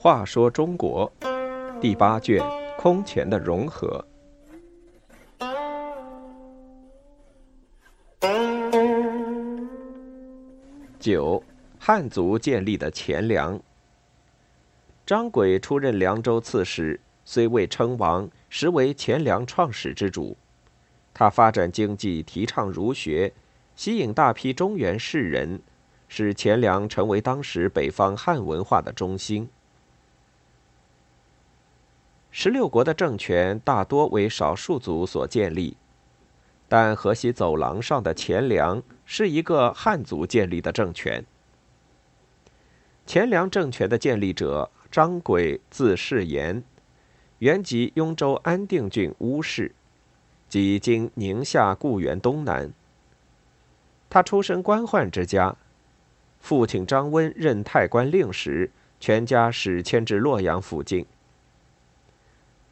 话说中国第八卷空前的融合。九，汉族建立的钱粮。张轨出任凉州刺史，虽未称王，实为钱粮创始之主。他发展经济，提倡儒学，吸引大批中原士人，使钱粮成为当时北方汉文化的中心。十六国的政权大多为少数族所建立，但河西走廊上的钱粮是一个汉族建立的政权。钱粮政权的建立者。张轨字世言，原籍雍州安定郡乌市，即今宁夏固原东南。他出身官宦之家，父亲张温任太官令时，全家始迁至洛阳附近。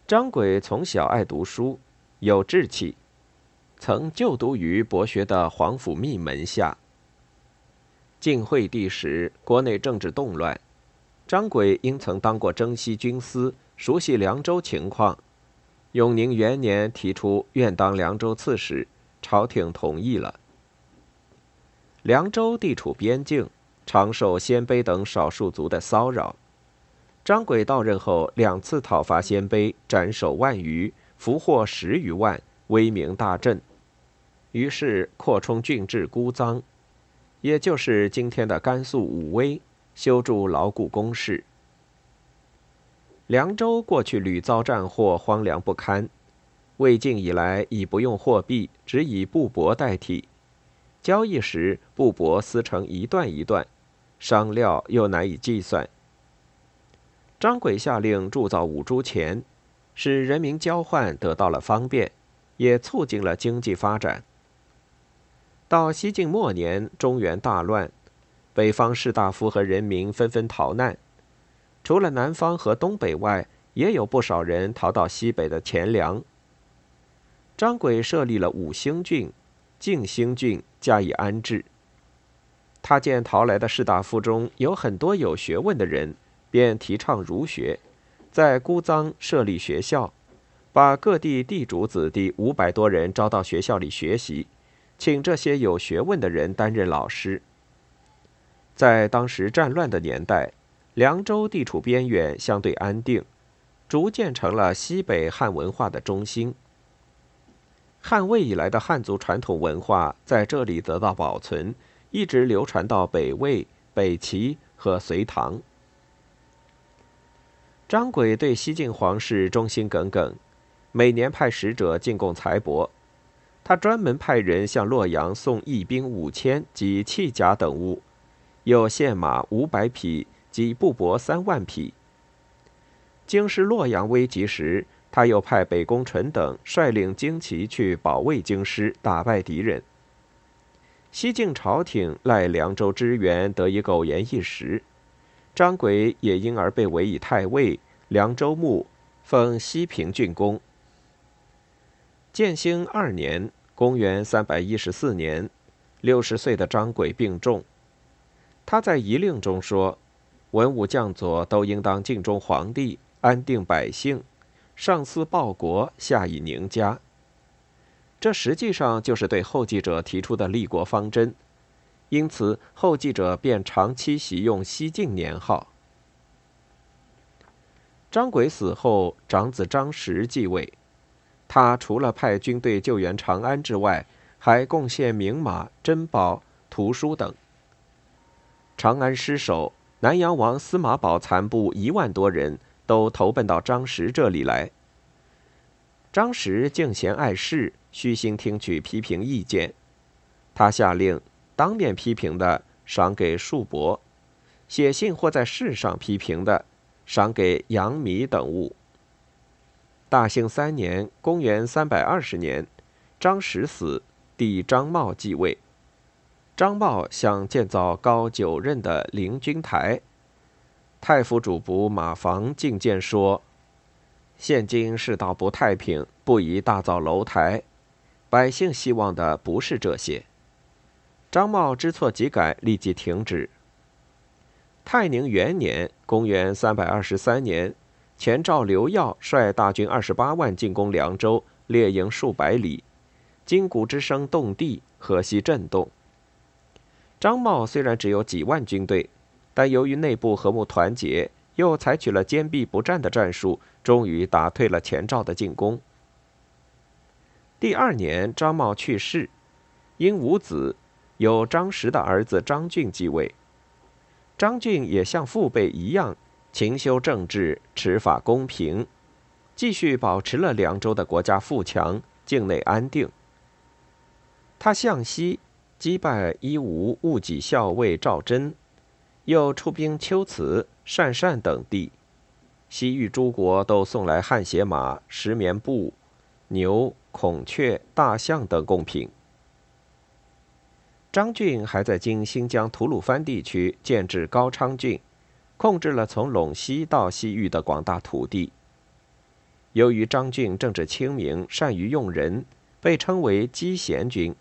张轨从小爱读书，有志气，曾就读于博学的皇甫谧门下。晋惠帝时，国内政治动乱。张轨因曾当过征西军司，熟悉凉州情况。永宁元年提出愿当凉州刺史，朝廷同意了。凉州地处边境，常受鲜卑等少数族的骚扰。张轨到任后，两次讨伐鲜卑，斩首万余，俘获十余万，威名大振。于是扩充郡治姑臧，也就是今天的甘肃武威。修筑牢固工事。凉州过去屡遭战祸，荒凉不堪。魏晋以来，已不用货币，只以布帛代替。交易时，布帛撕成一段一段，商料又难以计算。张轨下令铸造五铢钱，使人民交换得到了方便，也促进了经济发展。到西晋末年，中原大乱。北方士大夫和人民纷纷逃难，除了南方和东北外，也有不少人逃到西北的钱粮。张轨设立了五星郡、静兴郡加以安置。他见逃来的士大夫中有很多有学问的人，便提倡儒学，在姑臧设立学校，把各地地主子弟五百多人招到学校里学习，请这些有学问的人担任老师。在当时战乱的年代，凉州地处边远，相对安定，逐渐成了西北汉文化的中心。汉魏以来的汉族传统文化在这里得到保存，一直流传到北魏、北齐和隋唐。张轨对西晋皇室忠心耿耿，每年派使者进贡财帛，他专门派人向洛阳送义兵五千及器甲等物。有献马五百匹及布帛三万匹。京师洛阳危急时，他又派北宫纯等率领精骑去保卫京师，打败敌人。西晋朝廷赖凉州支援得以苟延一时，张轨也因而被委以太尉、凉州牧，封西平郡公。建兴二年（公元三百一十四年），六十岁的张轨病重。他在遗令中说：“文武将佐都应当敬重皇帝，安定百姓，上思报国，下以宁家。”这实际上就是对后继者提出的立国方针，因此后继者便长期习用西晋年号。张轨死后，长子张实继位，他除了派军队救援长安之外，还贡献名马、珍宝、图书等。长安失守，南阳王司马宝残部一万多人都投奔到张实这里来。张实敬贤爱士，虚心听取批评意见。他下令，当面批评的赏给数帛，写信或在事上批评的，赏给羊米等物。大兴三年（公元320年），张实死，弟张茂继位。张茂想建造高九仞的灵君台，太府主簿马房进谏说：“现今世道不太平，不宜大造楼台。百姓希望的不是这些。张茂知错即改，立即停止。泰宁元年（公元323年），前赵刘耀率大军二十八万进攻凉州，列营数百里，金鼓之声动地，河西震动。张茂虽然只有几万军队，但由于内部和睦团结，又采取了坚壁不战的战术，终于打退了前赵的进攻。第二年，张茂去世，因无子，由张实的儿子张俊继位。张俊也像父辈一样勤修政治，持法公平，继续保持了凉州的国家富强，境内安定。他向西击败伊吾戊己校尉赵祯，又出兵龟兹、鄯善等地，西域诸国都送来汗血马、石棉布、牛、孔雀、大象等贡品。张俊还在今新疆吐鲁番地区建制高昌郡，控制了从陇西到西域的广大土地。由于张俊政治清明，善于用人，被称为积贤君。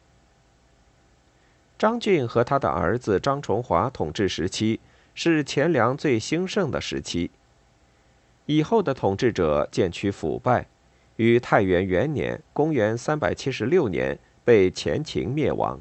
张俊和他的儿子张崇华统治时期是钱粮最兴盛的时期。以后的统治者渐趋腐败，于太元元年（公元376年）被前秦灭亡。